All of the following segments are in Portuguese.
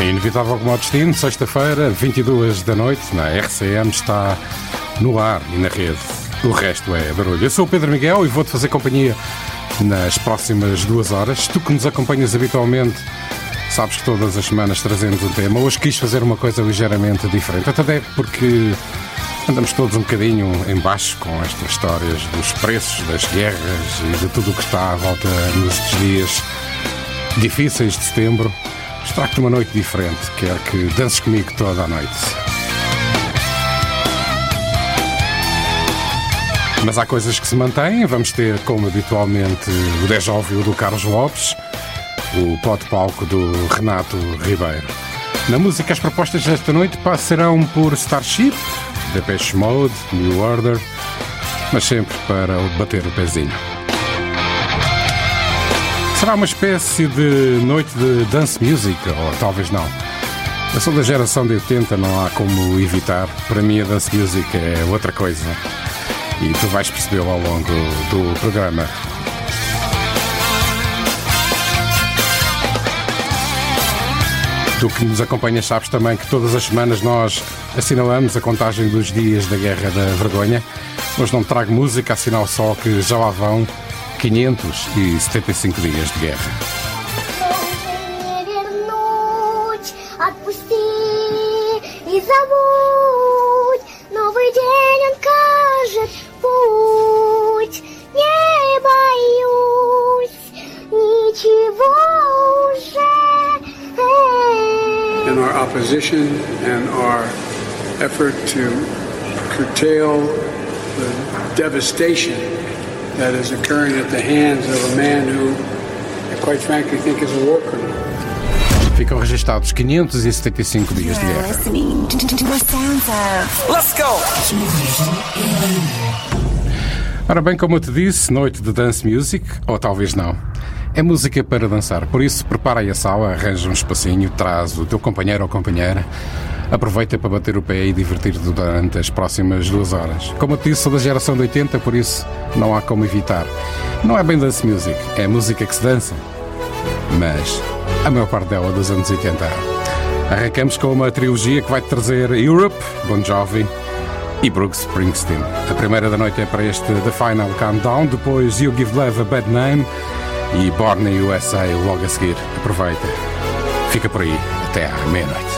É inevitável ao destino, sexta-feira, 22 da noite, na RCM, está no ar e na rede. O resto é barulho. Eu sou o Pedro Miguel e vou-te fazer companhia nas próximas duas horas. Tu que nos acompanhas habitualmente, sabes que todas as semanas trazemos um tema. Hoje quis fazer uma coisa ligeiramente diferente, até porque andamos todos um bocadinho em baixo com estas histórias dos preços, das guerras e de tudo o que está à volta nestes dias difíceis de setembro. Trago-te uma noite diferente, quero que dances comigo toda a noite. Mas há coisas que se mantêm. Vamos ter, como habitualmente, o déjà vu do Carlos Lopes, o pote palco do Renato Ribeiro. Na música, as propostas desta noite passarão por Starship, Depeche Mode, New Order, mas sempre para bater o pezinho. Será uma espécie de noite de dance music, ou talvez não. Eu sou da geração de 80, não há como evitar. Para mim, a dance music é outra coisa. E tu vais percebê-lo ao longo do programa. Tu que nos acompanhas sabes também que todas as semanas nós assinalamos a contagem dos dias da Guerra da Vergonha. Hoje não trago música, assinal só que já lá vão 575 dias de guerra. Opposition and our effort to curtail the devastation that is occurring at the hands of a man who, I quite frankly, think is a war criminal. Ficam registados 575 dias de guerra. of Let's go! Ora bem, como eu te disse, noite de dance music, ou talvez não. É música para dançar, por isso prepara aí a sala, arranja um espacinho, traz o teu companheiro ou companheira, aproveita para bater o pé e divertir-te durante as próximas duas horas. Como eu te disse, sou da geração de 80, por isso não há como evitar. Não é bem dance music, é música que se dança, mas a maior parte dela é dos anos 80. Arrancamos com uma trilogia que vai trazer Europe, Bon Jovi e Bruce Springsteen. A primeira da noite é para este The Final Countdown, depois You Give Love a Bad Name e Born USA logo a seguir. Aproveita. Fica por aí até à meia-noite.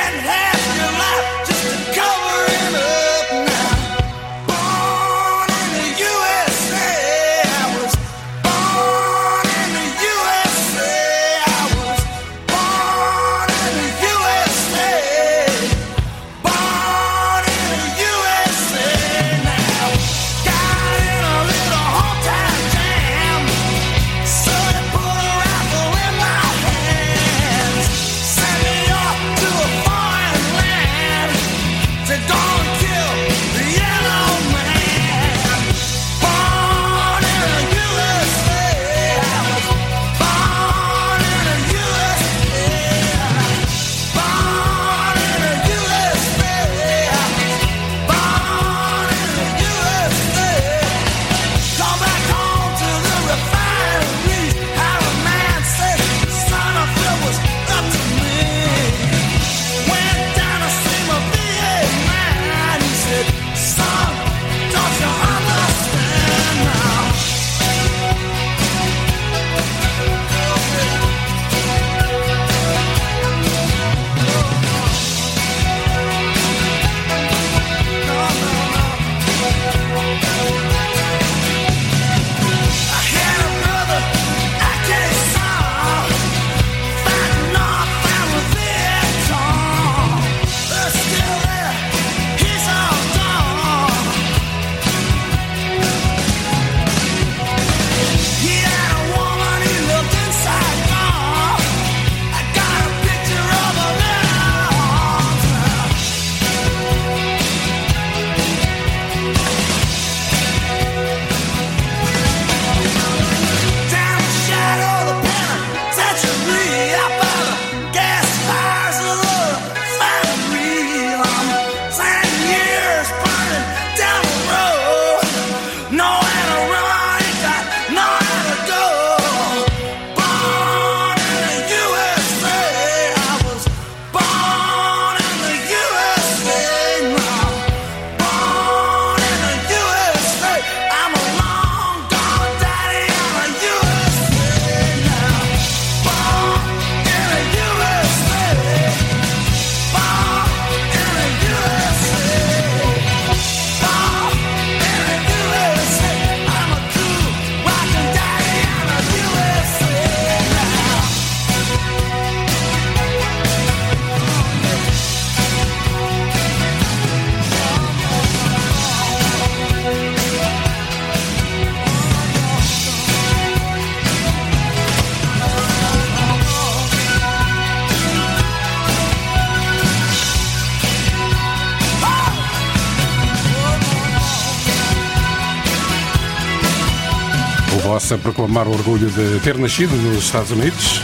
a proclamar o orgulho de ter nascido nos Estados Unidos.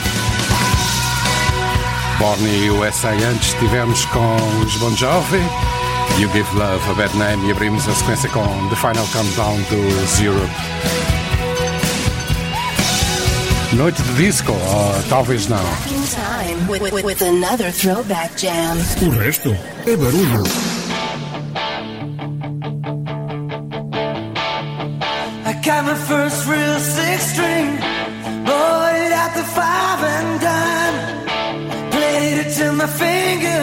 Born in USA, antes estivemos com os Bon Jovi, You Give Love a Bad Name e abrimos a sequência com The Final Countdown do Europe. Noite de disco, talvez não. O resto é barulho. Got my first real six string, bought it at the five and dime, played it till my fingers.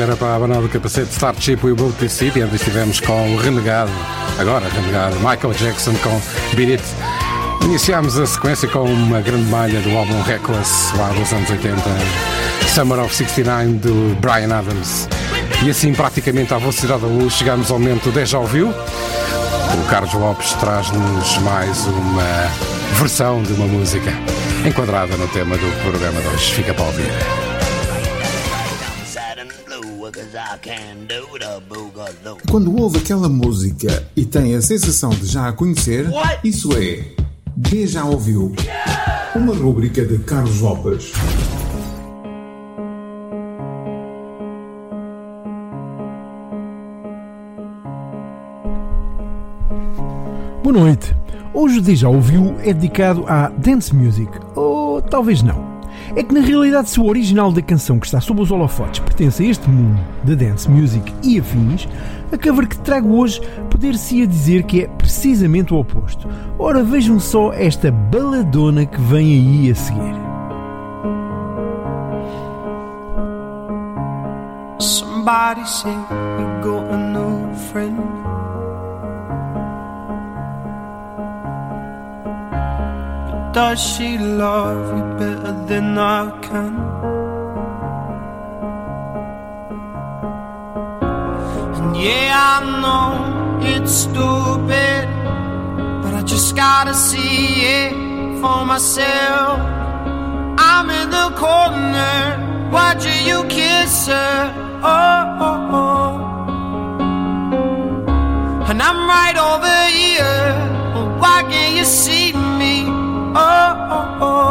Era para abanar do capacete Start Chip We Built This City. Antes estivemos com o renegado, agora renegado, Michael Jackson com Beat It. Iniciámos a sequência com uma grande malha do álbum Reckless, lá dos anos 80, Summer of 69, do Brian Adams. E assim, praticamente à velocidade da luz, chegamos ao momento Déjà Vu. O Carlos Lopes traz-nos mais uma versão de uma música enquadrada no tema do programa de hoje. Fica para ouvir. Quando ouve aquela música e tem a sensação de já a conhecer, isso é D já ouviu. Uma rúbrica de Carlos Lopes. Boa noite. Hoje o Deja Ouviu é dedicado à dance music, ou talvez não. É que na realidade se o original da canção que está sob os holofotes pertence a este mundo da dance music e afins, a cover que trago hoje poder-se-ia dizer que é precisamente o oposto. Ora vejam só esta baladona que vem aí a seguir. Somebody said got a new friend. Does she love you better than I can? And yeah, I know it's stupid, but I just gotta see it for myself. I'm in the corner watching you kiss her. Oh, oh, oh. And I'm right over here. Why can't you see me? Oh, oh, oh.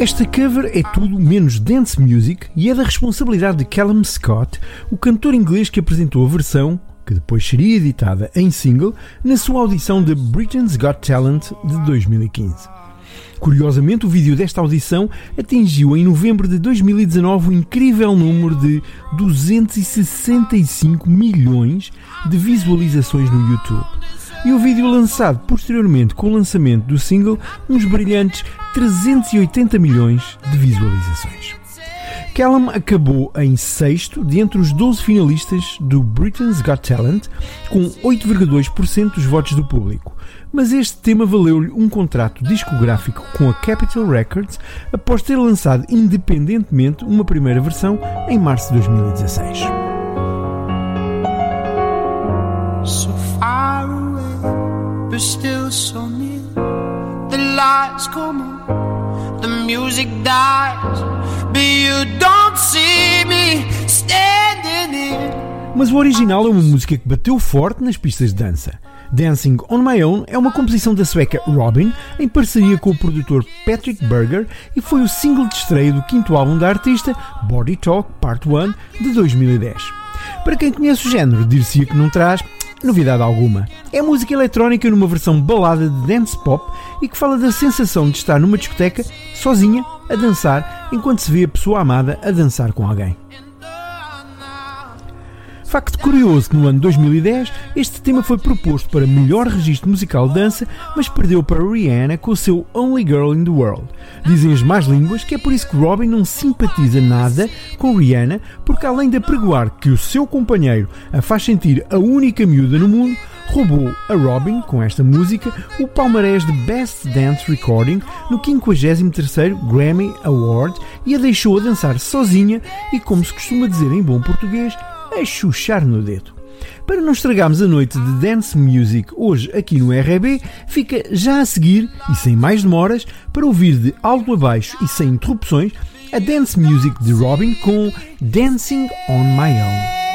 Esta cover é tudo menos dance music e é da responsabilidade de Callum Scott, o cantor inglês que apresentou a versão, que depois seria editada em single, na sua audição de Britain's Got Talent de 2015. Curiosamente, o vídeo desta audição atingiu em novembro de 2019 o incrível número de 265 milhões de visualizações no YouTube. E o vídeo lançado posteriormente com o lançamento do single, uns brilhantes 380 milhões de visualizações. Callum acabou em sexto dentre os 12 finalistas do Britain's Got Talent, com 8,2% dos votos do público. Mas este tema valeu-lhe um contrato discográfico com a Capitol Records após ter lançado independentemente uma primeira versão em março de 2016. So far away, but still so near. The lights come on, the music dies, but you don't see me standing here. Mas o original é uma música que bateu forte nas pistas de dança. Dancing on My Own é uma composição da sueca Robin em parceria com o produtor Patrick Berger e foi o single de estreia do quinto álbum da artista, Body Talk Part 1, de 2010. Para quem conhece o género, dir-se-ia que não traz novidade alguma. É música eletrónica numa versão balada de dance pop e que fala da sensação de estar numa discoteca, sozinha, a dançar, enquanto se vê a pessoa amada a dançar com alguém. Facto curioso que no ano 2010 este tema foi proposto para melhor registro musical de dança, mas perdeu para Rihanna com o seu Only Girl in the World. Dizem as más línguas que é por isso que Robin não simpatiza nada com Rihanna, porque além de apregoar que o seu companheiro a faz sentir a única miúda no mundo, roubou a Robin, com esta música, o palmarés de Best Dance Recording no 53º Grammy Award e a deixou a dançar sozinha e, como se costuma dizer em bom português, a chuchar no dedo. Para não estragarmos a noite de dance music hoje aqui no RB, fica já a seguir, e sem mais demoras, para ouvir de alto a baixo e sem interrupções, a dance music de Robin com Dancing on My Own.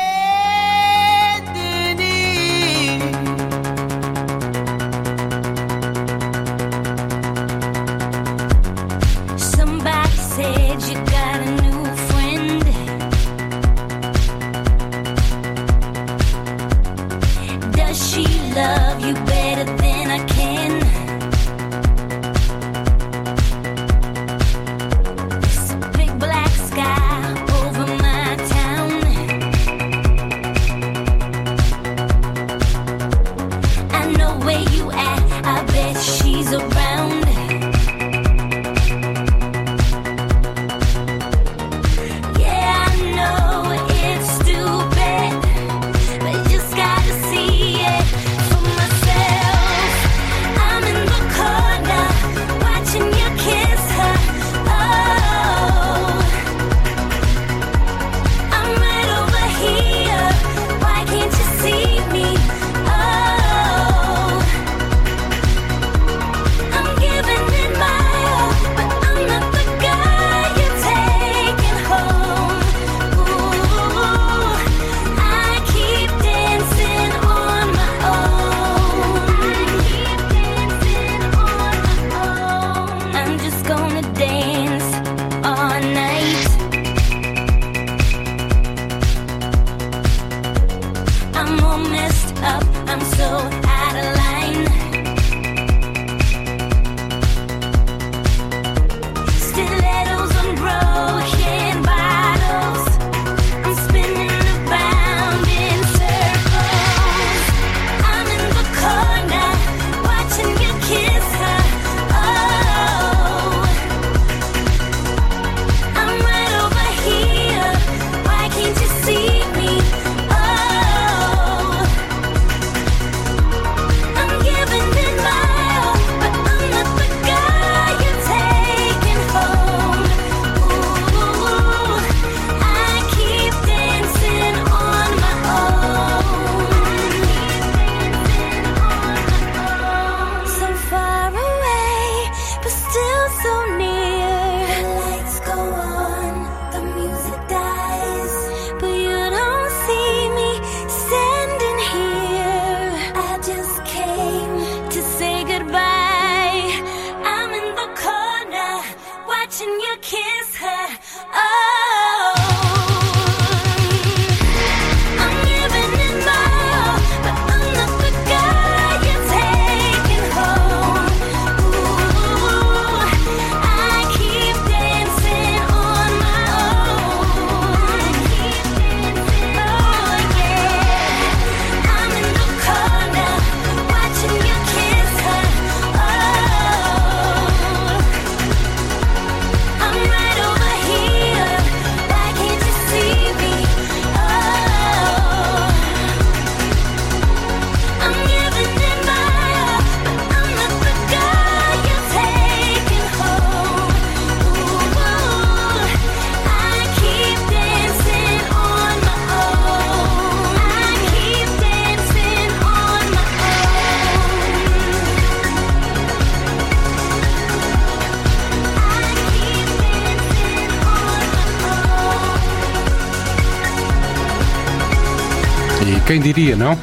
Diria, não?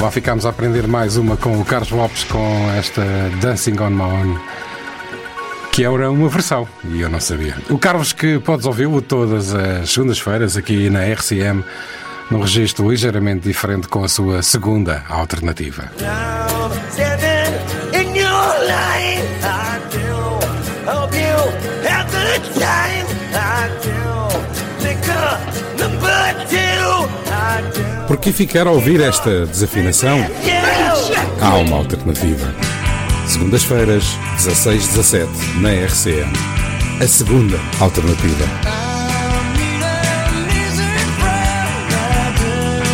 Lá ficámos a aprender mais uma com o Carlos Lopes com esta Dancing on My Own, que era uma versão, e eu não sabia. O Carlos que podes ouvi-lo todas as segundas-feiras aqui na RCM, num registro ligeiramente diferente com a sua segunda alternativa. Standing Por que ficar a ouvir esta desafinação? Há uma alternativa. Segundas-feiras, 16-17, na RCM. A segunda alternativa.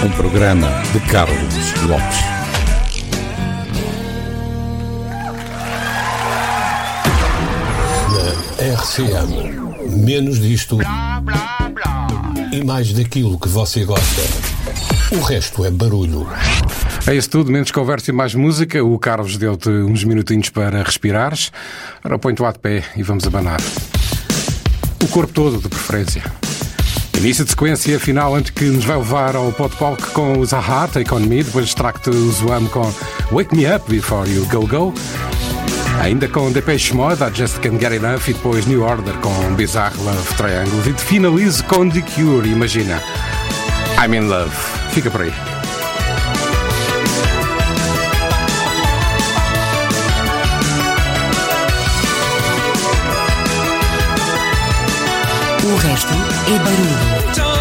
Um programa de Carlos Lopes. Na RCM, menos disto e mais daquilo que você gosta. O resto é barulho. É isso tudo, menos conversa e mais música. O Carlos deu-te uns minutinhos para respirares. Ora, põe-te lá de pé e vamos abanar. O corpo todo, de preferência. Início de sequência final antes que nos vai levar ao podpalco com os Aha, Take On Me. Depois trago-te o Zoam com Wake Me Up Before You Go Go. Ainda com Depeche Mode, I Just Can't Get Enough. E depois New Order com Bizarre Love Triangle. E finalizo com The Cure, imagina. I'm in love. Fica por aí. O resto é barulho.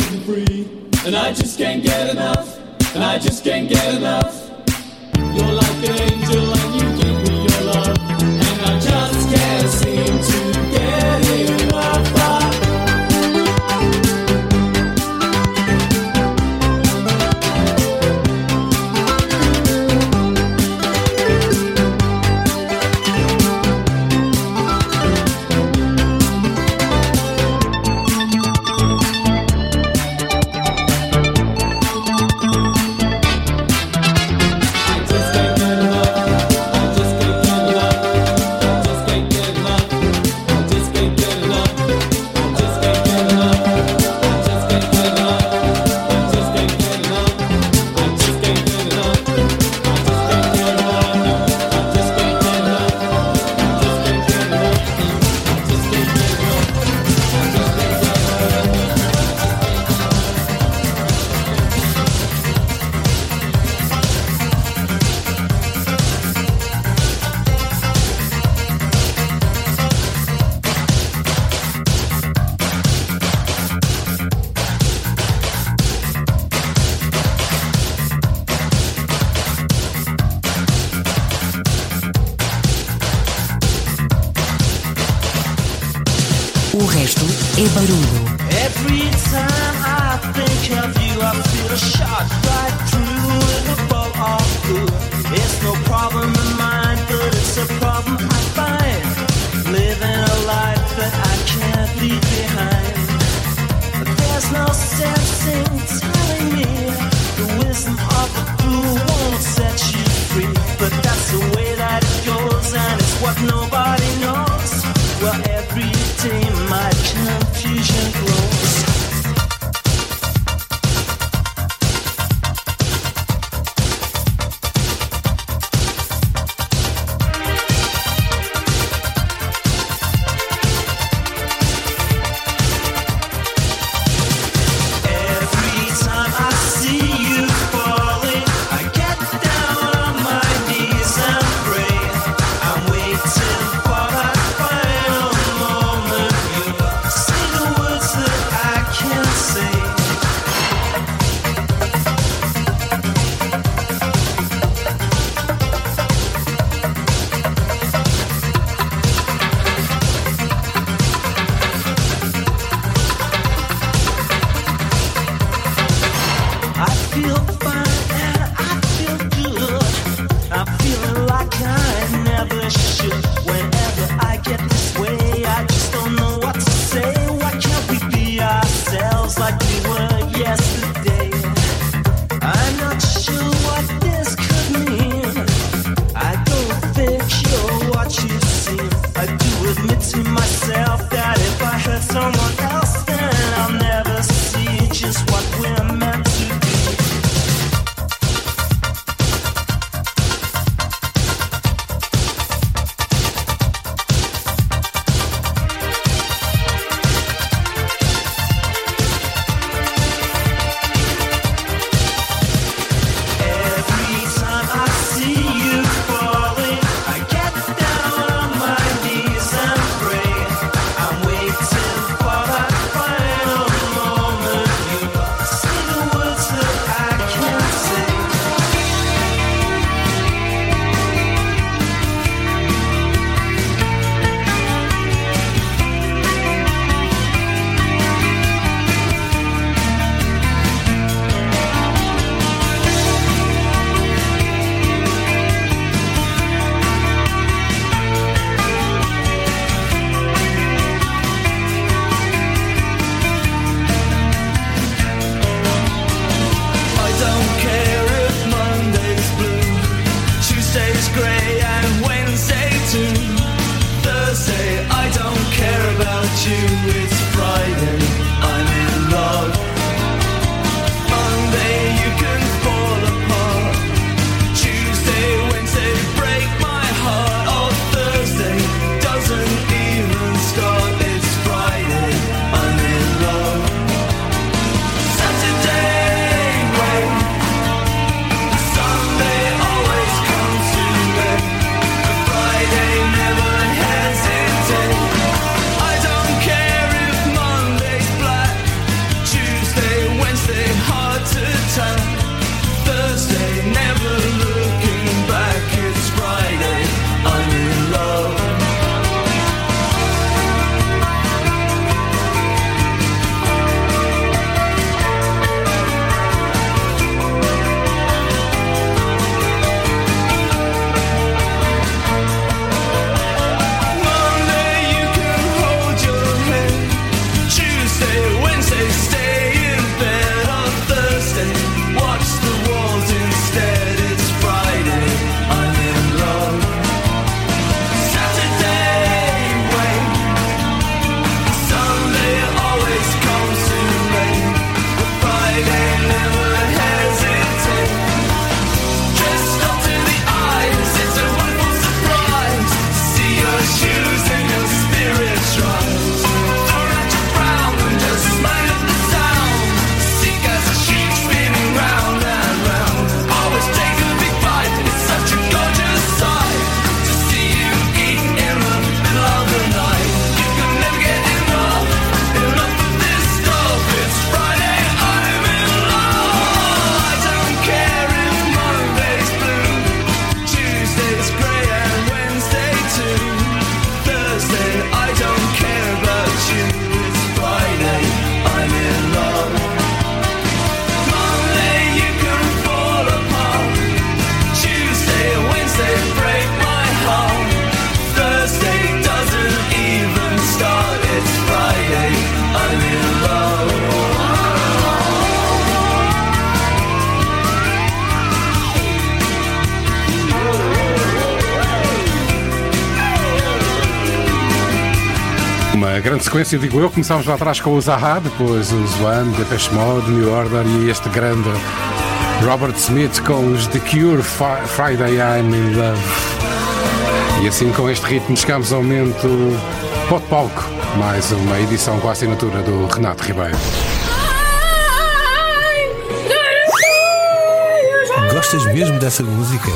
set free. And I just can't get enough, and I just can't get enough. You're like an angel. Sequência, digo eu. Começámos lá atrás com o Zaha, depois os One, Depeche Mode, New Order e este grande Robert Smith com os The Cure, Friday I'm in Love. E assim, com este ritmo, chegamos ao momento Pode Palco, mais uma edição com a assinatura do Renato Ribeiro. Gostas mesmo dessa música?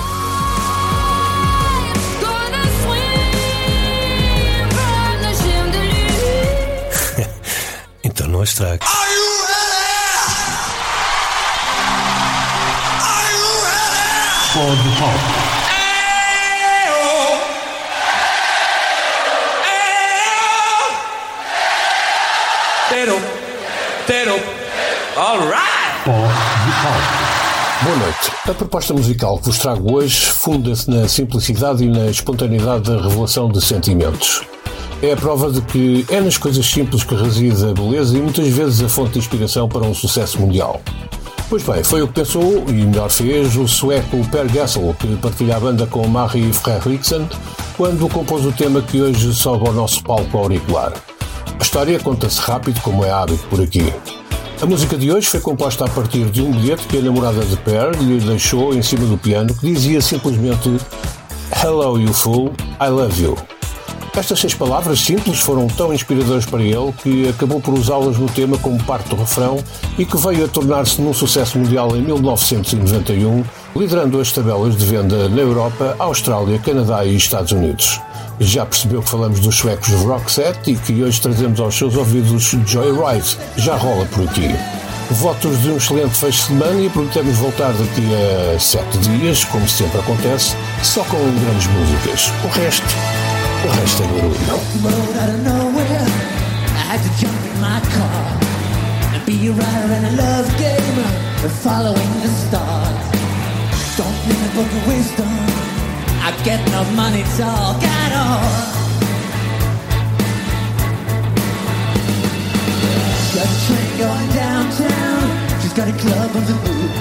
Tero, all right. Boa noite. A proposta musical que vos trago hoje funda-se na simplicidade e na espontaneidade da revelação de sentimentos. É a prova de que é nas coisas simples que reside a beleza e muitas vezes a fonte de inspiração para um sucesso mundial. Pois bem, foi o que pensou e melhor fez o sueco Per Gessel, que partilha a banda com Marie Fredriksson, quando compôs o tema que hoje sobe ao nosso palco auricular. A história conta-se rápido, como é hábito por aqui. A música de hoje foi composta a partir de um bilhete que a namorada de Per lhe deixou em cima do piano que dizia simplesmente Hello you fool, I love you. Estas seis palavras simples foram tão inspiradoras para ele que acabou por usá-las no tema como parte do refrão e que veio a tornar-se num sucesso mundial em 1991, liderando as tabelas de venda na Europa, Austrália, Canadá e Estados Unidos. Já percebeu que falamos dos suecos Roxette e que hoje trazemos aos seus ouvidos Joyride, já rola por aqui. Votos de um excelente fecho de semana e prometemos voltar daqui a sete dias, como sempre acontece, só com grandes músicas. O resto, o resto é barulho. road out of nowhere. I had to jump in my car and be a rider in a love game following the stars. Don't read a book of wisdom. I get no money talk at all. Got a train going downtown. She's got a club on the move.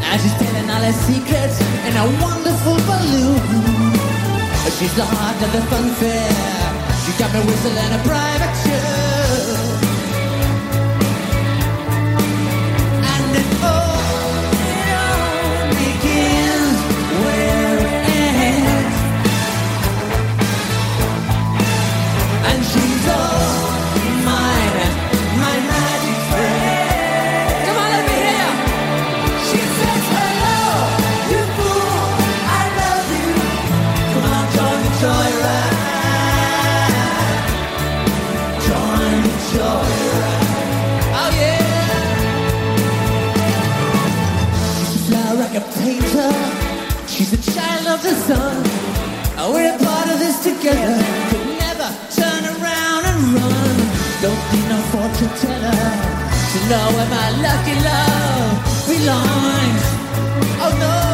Now she's telling all her secrets in a wonderful balloon. She's the heart of the fun fair. She got me whistling a private tune. The sun. Oh, we're a part of this together. Could never turn around and run. Don't need no fortune teller to know where my lucky love belongs. Oh no.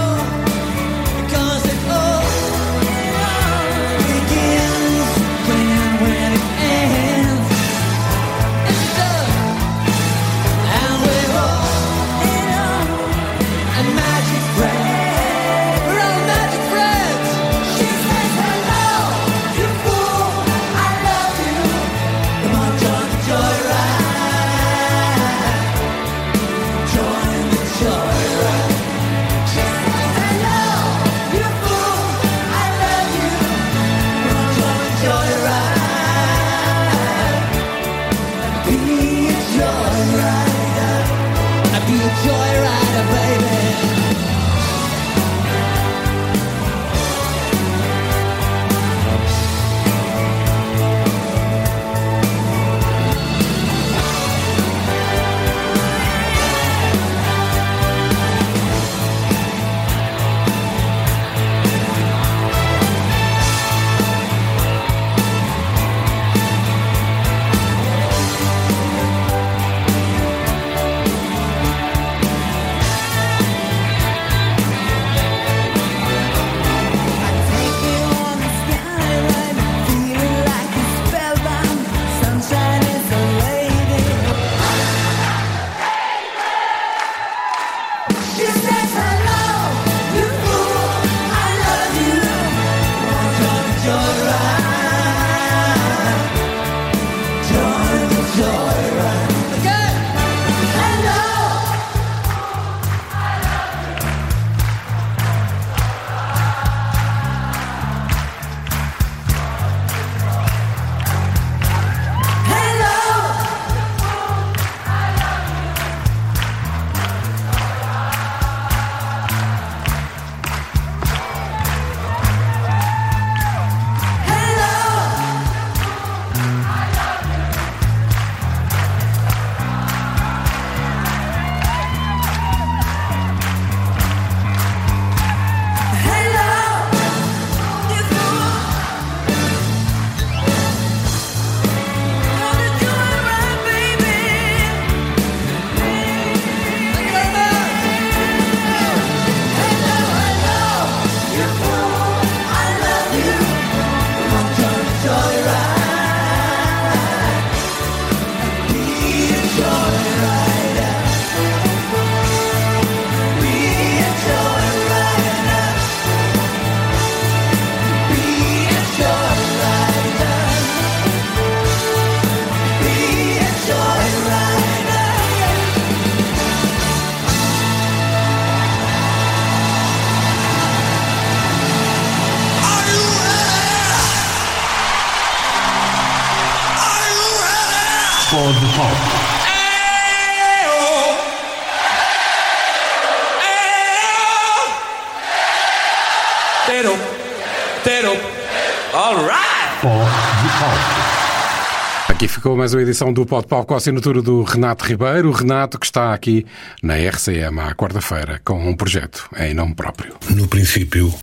Aqui ficou mais uma edição do Pod Pop com a assinatura do Renato Ribeiro. O Renato que está aqui na RCM à quarta-feira com um projeto em nome próprio. No princípio,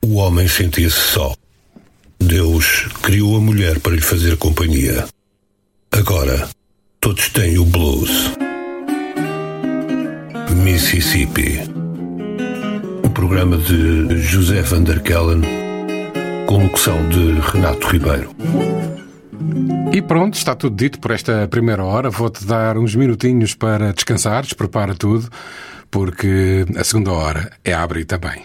o homem sentia-se só. Deus criou a mulher para lhe fazer companhia. Agora, todos têm o blues. Mississippi. O programa de José Van der Kellen, com locução de Renato Ribeiro. E pronto, está tudo dito por esta primeira hora. Vou-te dar uns minutinhos para descansares, prepara tudo, porque a segunda hora é abrir também.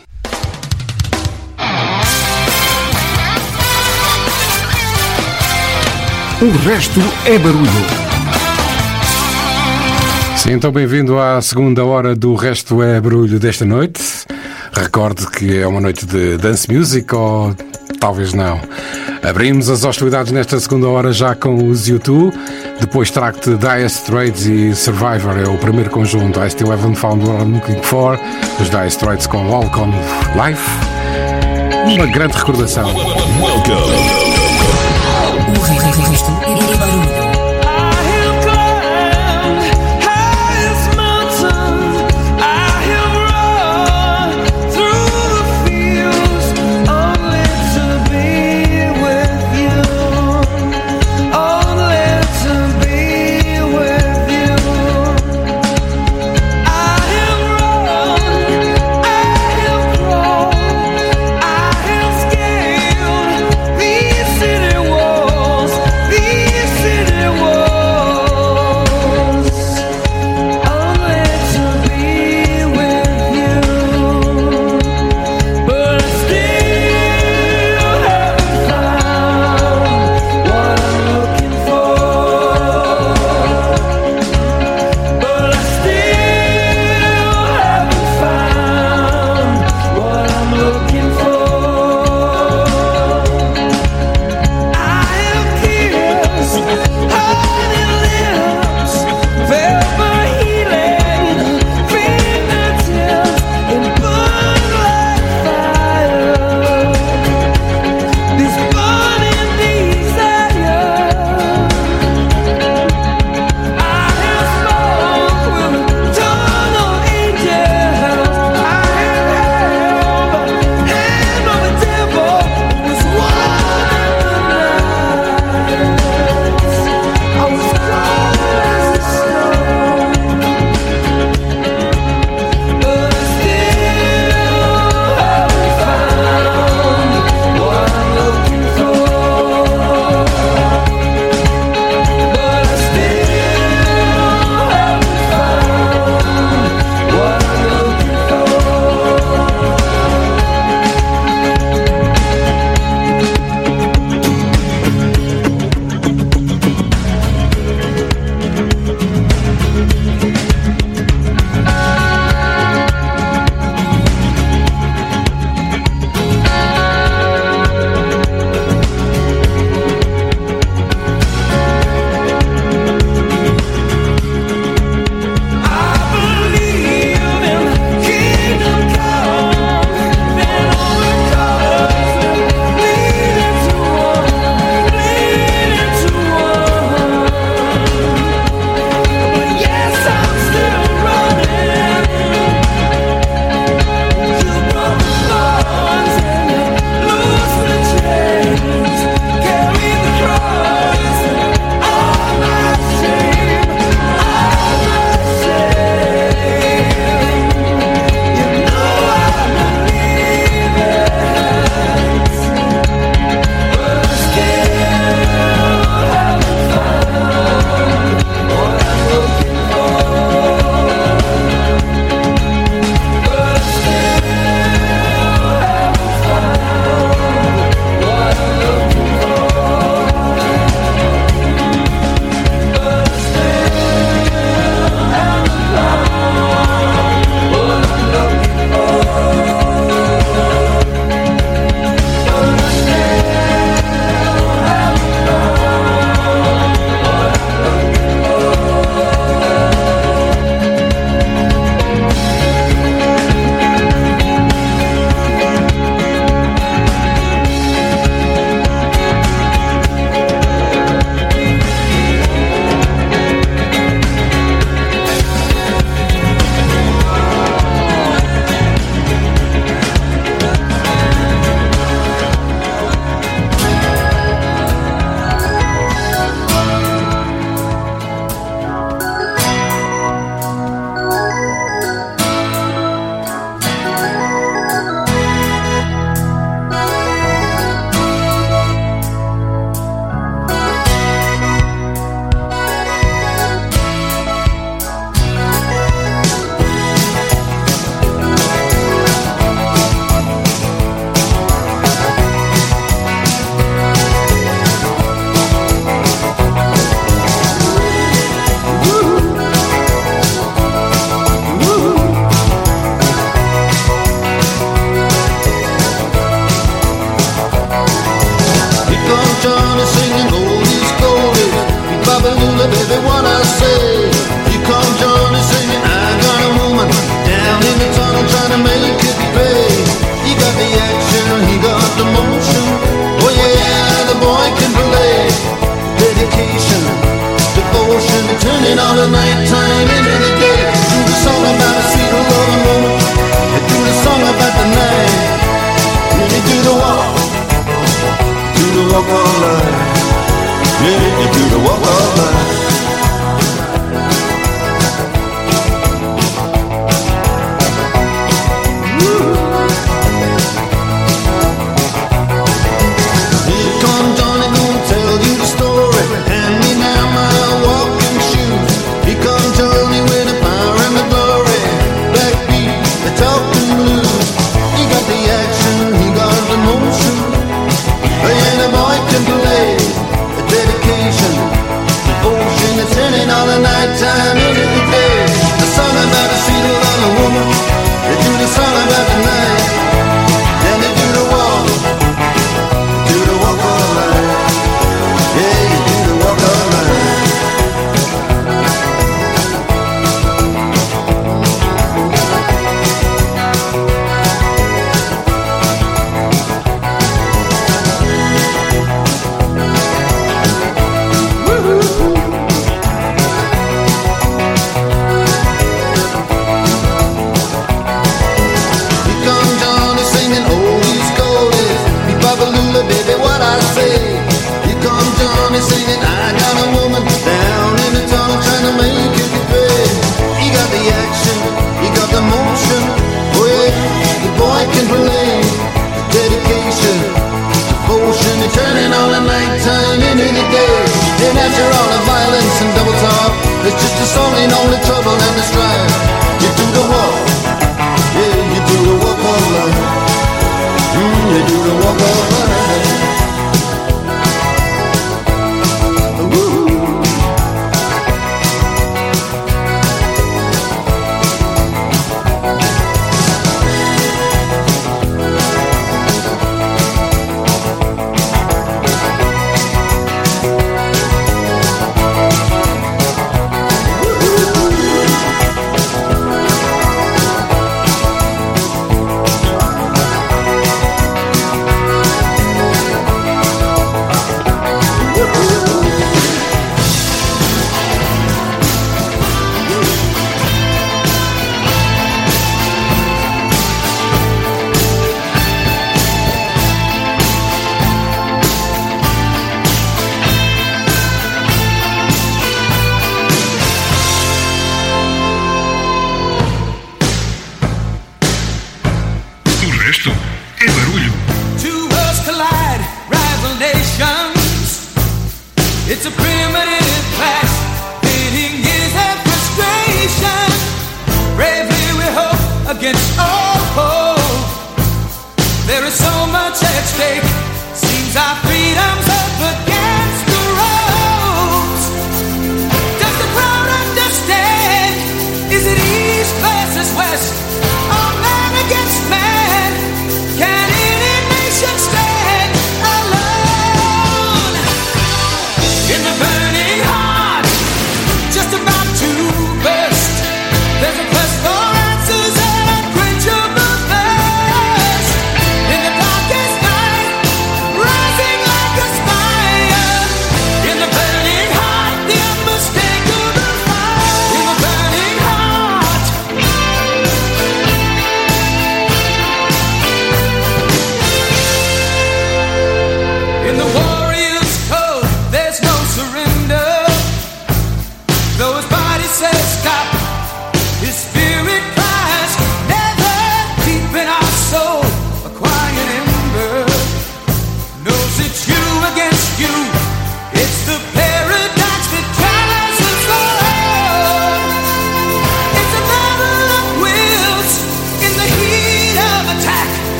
O resto é barulho. Sim, então bem-vindo à segunda hora do Resto é Barulho desta noite. Recorde que é uma noite de dance music ou talvez não. Abrimos as hostilidades nesta segunda hora já com os U2. Depois trago-te Dire Straits e Survivor, é o primeiro conjunto. I Still Haven't Found What I'm Looking For. Os Dire Straits com Welcome Life. Uma grande recordação. O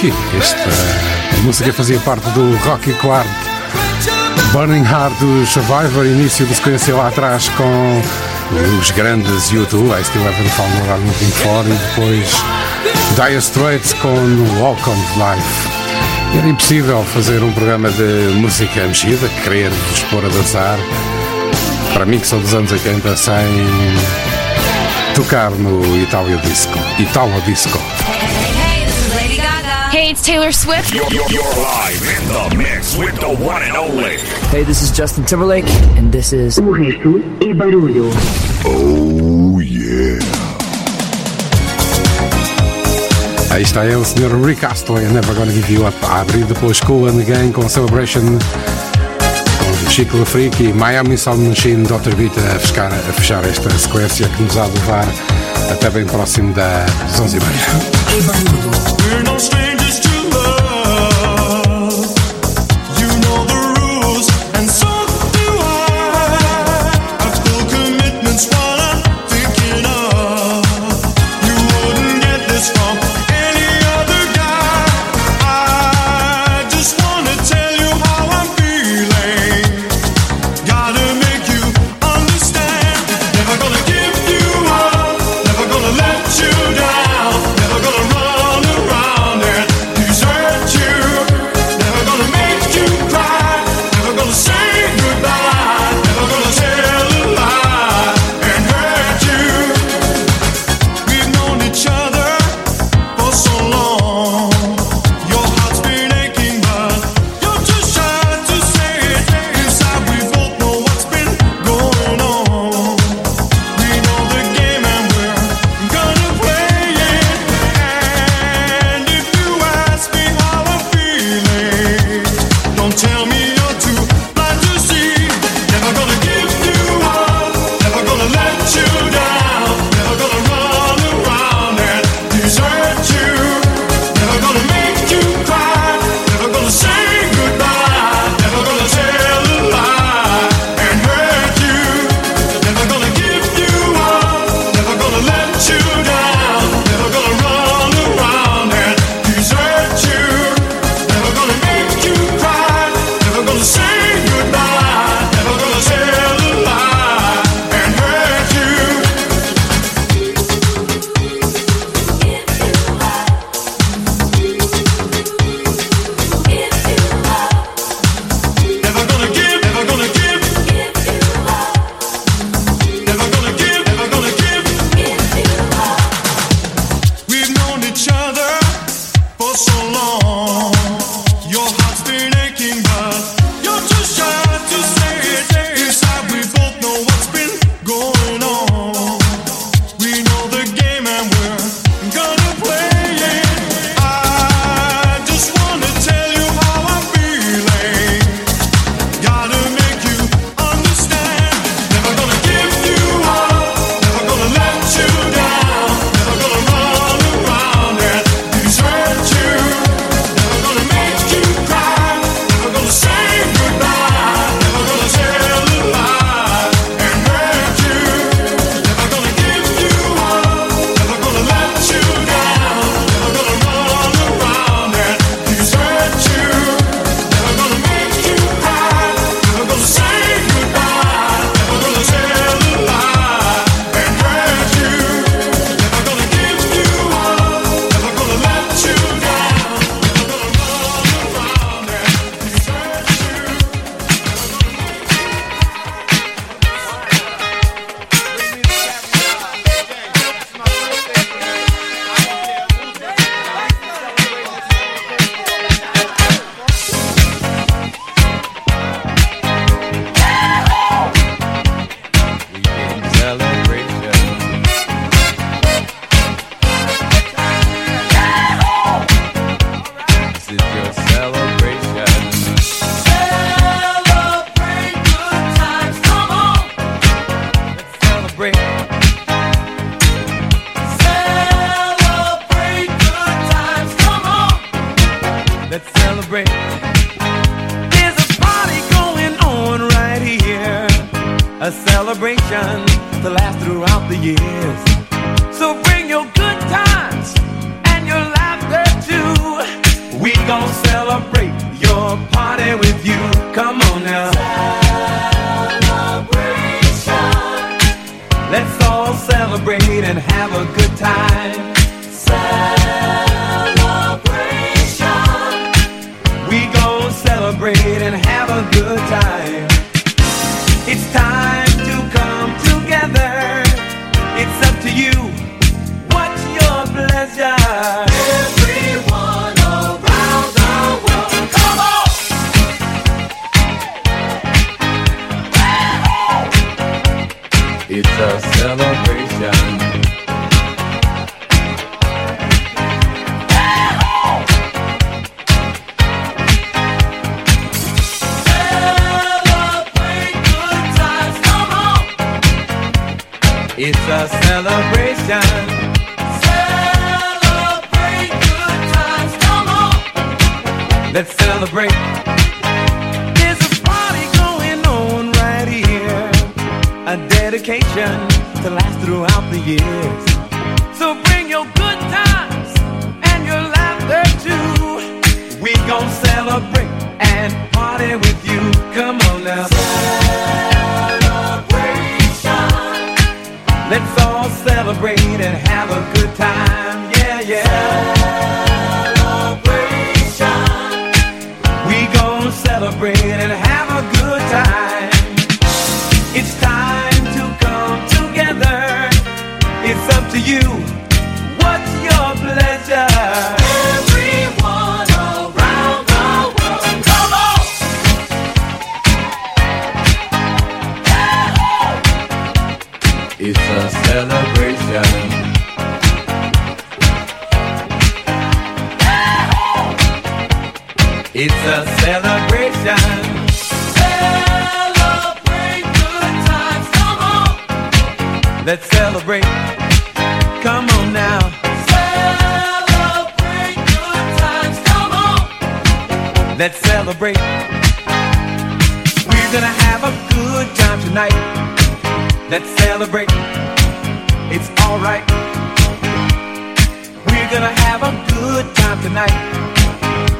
Rocky. Esta música fazia parte do Rocky Quart. Burning Heart do Survivor, início do sequência lá atrás com os grandes YouTube, I Still Haven't Found What I'm Looking For e depois Dire Straits com Walk on Life. Era impossível fazer um programa de música mexida, querer vos pôr a dançar. Para mim, que sou dos anos 80, sem tocar no Itália Disco. Itália Disco. hates Taylor Swift. You're, you're, you're, live in the mix with the one and only. Hey, this is Justin Timberlake, and this is. Oh, yeah. Aí está ele, Sr. Rick Astley, Never Gonna Give You Up, a abrir depois Cool and Gang com Celebration, com Chico Lafrique e Miami Sound Machine, Dr. Vita a fechar, a fechar esta sequência que nos há de levar até bem próximo das 11h30.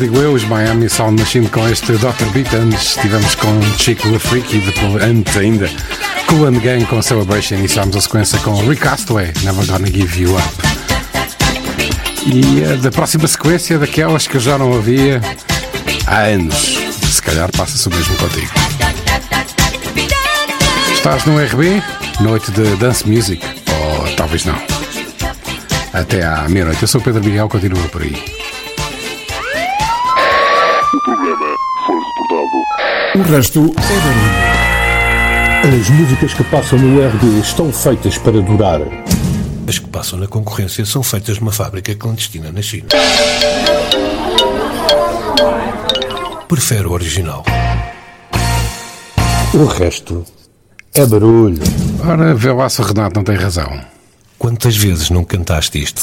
Digo eu, os Miami Sound Machine com este Dr. Beat. Antes estivemos com Chico Freak e depois, antes ainda Cool and Gang com Celebration. Iniciámos a sequência com Rick Astley, Never Gonna Give You Up. E a da próxima sequência, daquelas que eu já não havia há anos. Se calhar passa-se o mesmo contigo. Estás no RB, noite de Dance Music, ou talvez não. Até à meia-noite. Eu sou o Pedro Miguel, continua por aí. O programa foi reportado. O resto é barulho. As músicas que passam no RB estão feitas para durar. As que passam na concorrência são feitas numa fábrica clandestina na China. Prefere o original. O resto é barulho. Ora, vê lá se o Renato não tem razão. Quantas vezes não cantaste isto?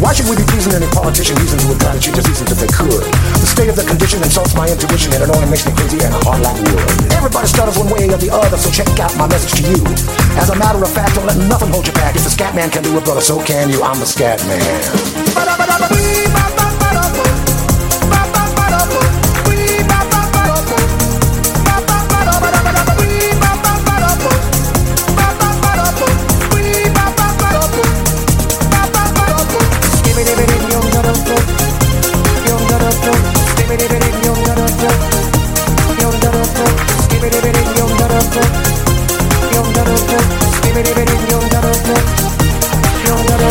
Why should we be pleasing any politician using to try to cheat diseases if they could? The state of the condition insults my intuition and it only makes me crazy and hard like wood. Everybody stutters one way or the other, so check out my message to you. As a matter of fact, don't let nothing hold you back. If the scat man can do it, brother, so can you. I'm the scat man.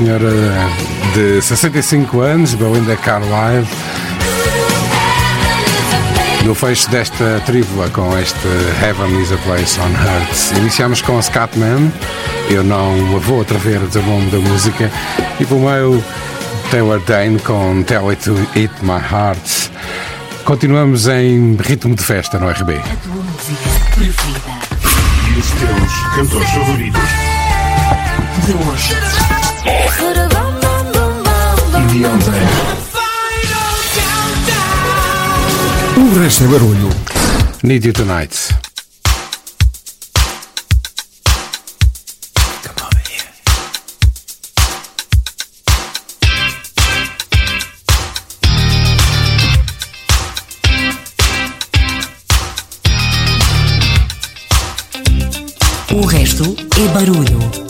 senhora de 65 anos, Belinda Carlyle, no fecho desta trívula com este Heaven is a Place on Earth. Iniciamos com Scatman, eu não a vou atrever o nome da música, e pelo meio Taylor Dane com Tell It To Eat My Heart. Continuamos em ritmo de festa no RB. A tua música preferida. E os teus cantores favoritos. De hoje ontem. O resto é barulho. Need you tonight. O resto é barulho.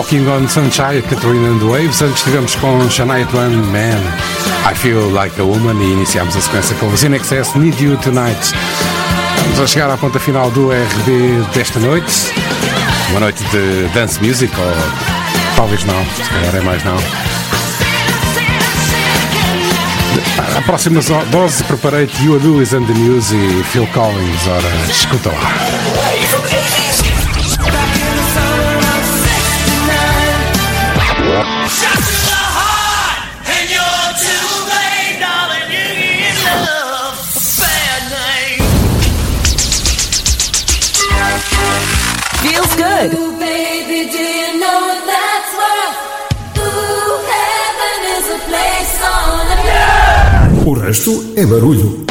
Walking on Sunshine, Catherine and Waves. Antes estivemos com Shania Twain, Man, I Feel Like a Woman e iniciámos a sequência com os In Excess, Need You Tonight. Vamos a chegar à ponta final do RB desta noite. Uma noite de dance music, ou talvez não, se calhar é mais não. A próxima dose, preparei-te You Lewis and the News e Phil Collins. Ora, escuta lá. good. O resto é barulho.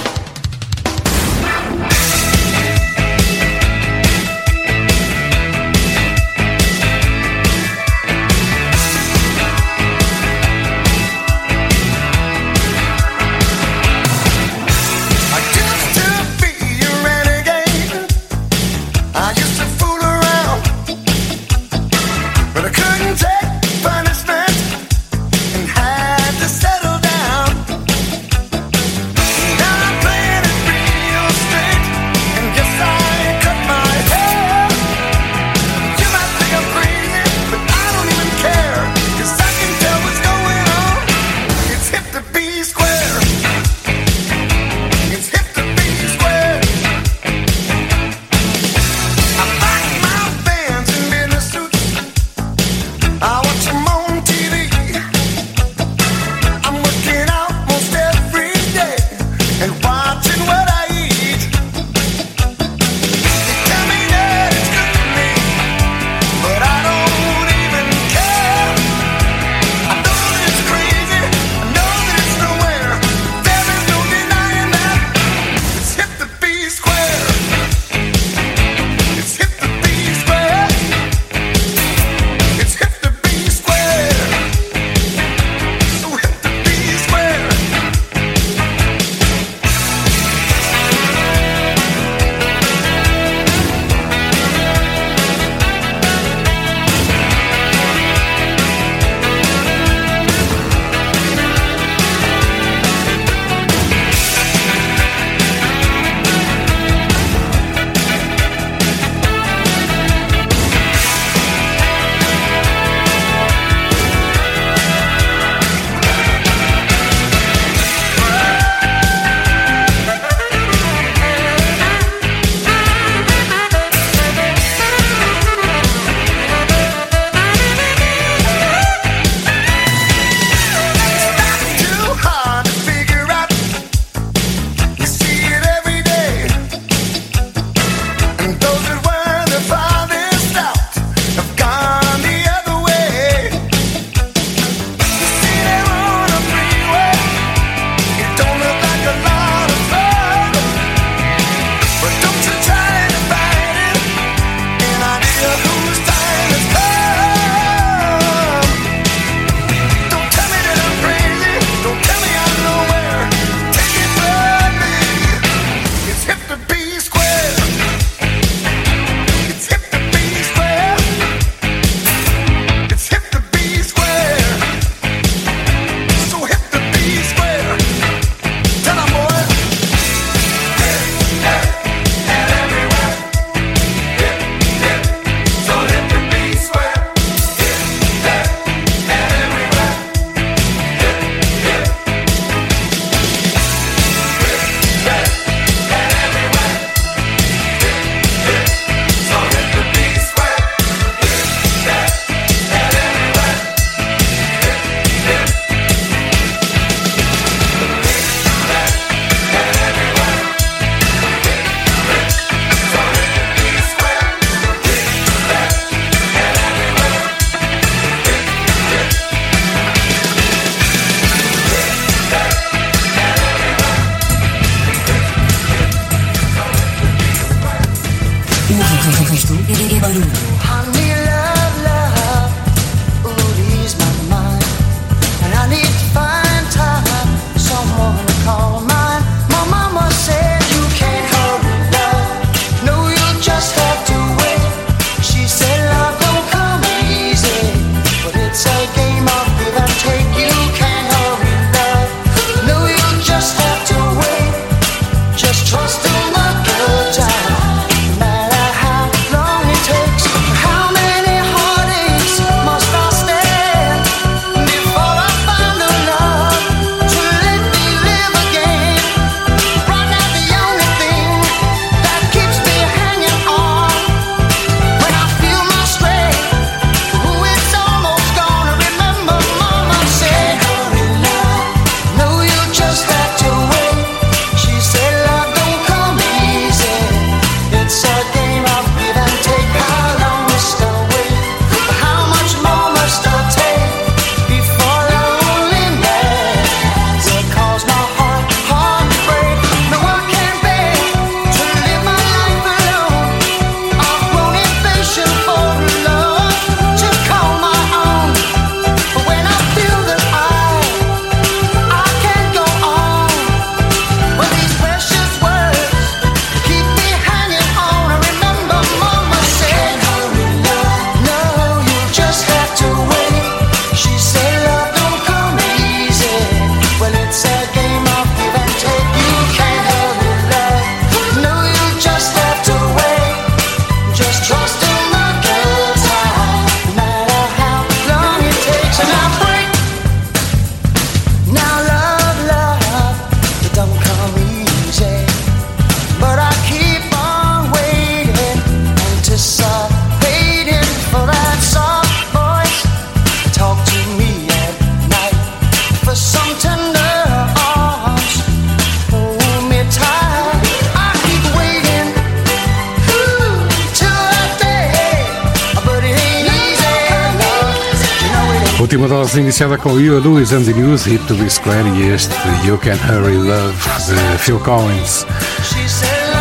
Dose iniciada com You, Louis and the News, Hit to Be Square e este You Can Hurry Love de Phil Collins.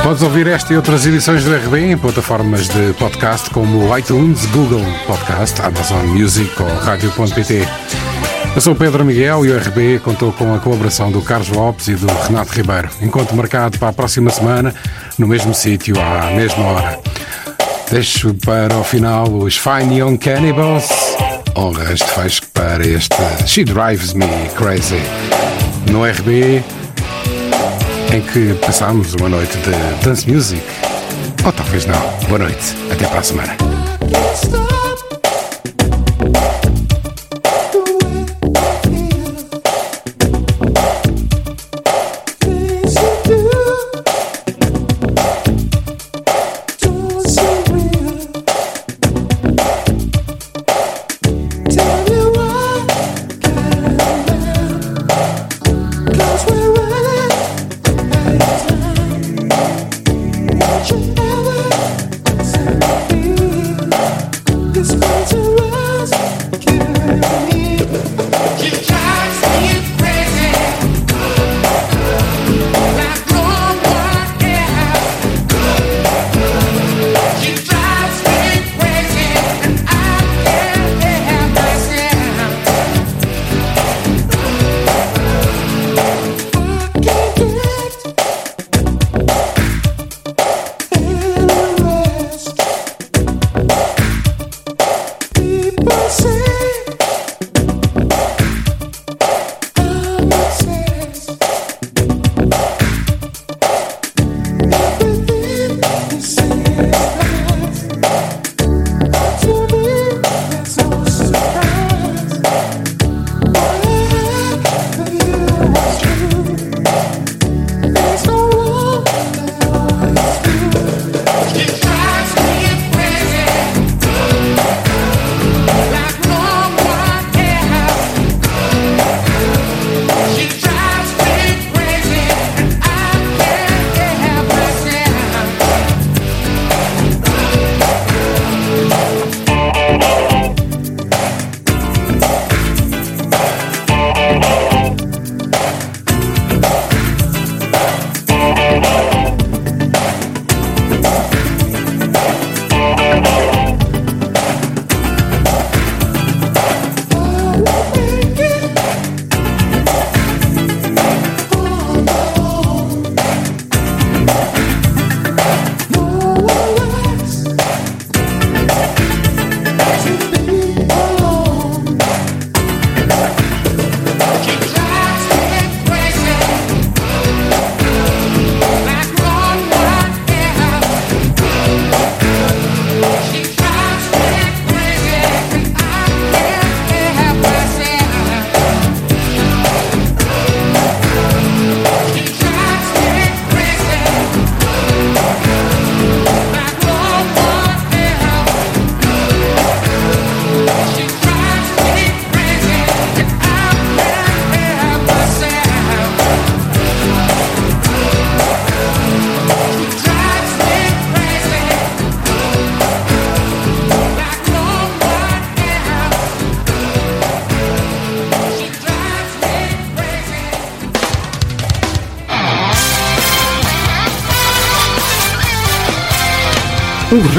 Podes ouvir esta e outras edições do RB em plataformas de podcast como iTunes, Google Podcast, Amazon Music ou Rádio.pt. Eu sou Pedro Miguel e o RB contou com a colaboração do Carlos Lopes e do Renato Ribeiro. Encontro marcado para a próxima semana, no mesmo sítio, à mesma hora. Deixo para o final os Fine Young Cannibals. Honras de fecho para este She Drives Me Crazy. No RB, em que passámos uma noite de dance music. Ou talvez não. Boa noite. Até para a semana.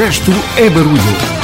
Resto é barulho.